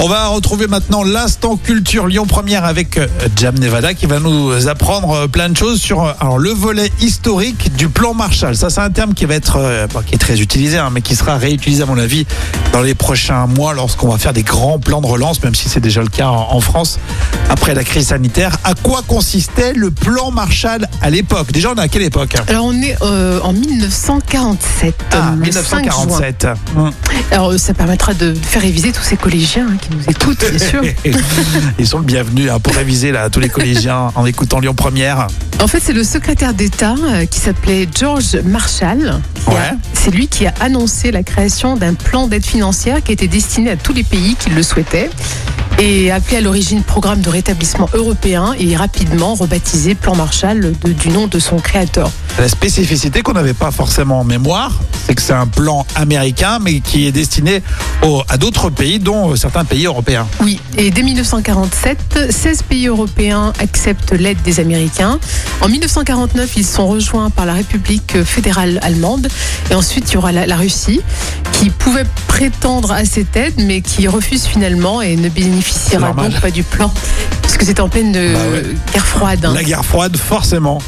On va retrouver maintenant l'instant culture Lyon Première avec euh, Jam Nevada qui va nous apprendre euh, plein de choses sur euh, alors, le volet historique du plan Marshall. Ça, c'est un terme qui va être bon, qui est très utilisé, hein, mais qui sera réutilisé à mon avis dans les prochains mois lorsqu'on va faire des grands plans de relance, même si c'est déjà le cas en, France après la crise sanitaire. À quoi consistait le plan Marshall à l'époque? Déjà, on est à quelle époque? Alors on est euh, en 1947. Ah, le 5 juin. 1947. Hum. Alors ça permettra de faire réviser tous ces collégiens hein, qui nous écoutent, bien sûr. Ils sont le bienvenu hein, pour réviser là, tous les collégiens en écoutant Lyon Première. En fait, c'est le secrétaire d'État euh, qui s'appelait George Marshall. Ouais. C'est lui qui a annoncé la création d'un plan d'aide financière qui était destiné à tous les pays qui le souhaitaient et appelé à l'origine Programme de rétablissement européen et rapidement rebaptisé Plan Marshall de- du nom de son créateur. La spécificité qu'on n'avait pas forcément en mémoire, c'est que c'est un plan américain, mais qui est destiné au- à d'autres pays, dont euh, certains pays européens. Oui, et dès 1947, 16 pays européens acceptent l'aide des Américains. En 1949, ils sont rejoints par la République fédérale allemande. Et ensuite, il y aura la, la Russie, qui pouvait prétendre à cette aide, mais qui refuse finalement et ne bénéficiera donc pas du plan. Parce que c'est en pleine euh, Bah ouais. guerre froide. hein. La guerre froide, forcément.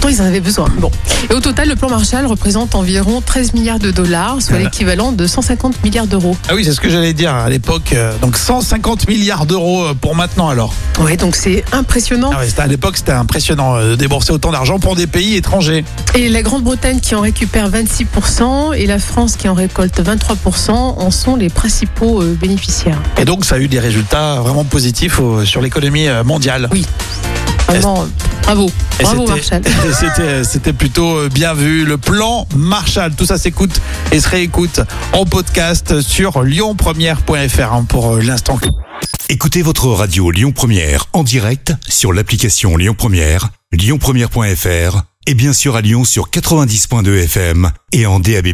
Pourtant, ils en avaient besoin. Bon. Et au total, le plan Marshall représente environ 13 milliards de dollars, soit l'équivalent de 150 milliards d'euros. Ah oui, c'est ce que j'allais dire à l'époque. euh, Donc 150 milliards d'euros euh, pour maintenant alors. Ouais, donc c'est impressionnant. Ah ouais, à l'époque, c'était impressionnant euh, de débourser autant d'argent pour des pays étrangers. Et la Grande-Bretagne qui en récupère 26% et la France qui en récolte 23% en sont les principaux bénéficiaires. Et donc, ça a eu des résultats vraiment positifs sur l'économie mondiale. Oui. Vraiment, bravo. Bravo c'était- Marshall. et C'était, c'était plutôt euh, bien vu. Le plan Marshall, tout ça s'écoute et se réécoute en podcast sur lyonpremière.fr hein, pour euh, l'instant. Écoutez votre radio Lyon Première en direct sur l'application Lyon Première, lyonpremière.fr et bien sûr à Lyon sur 90.2 FM et en DAB+.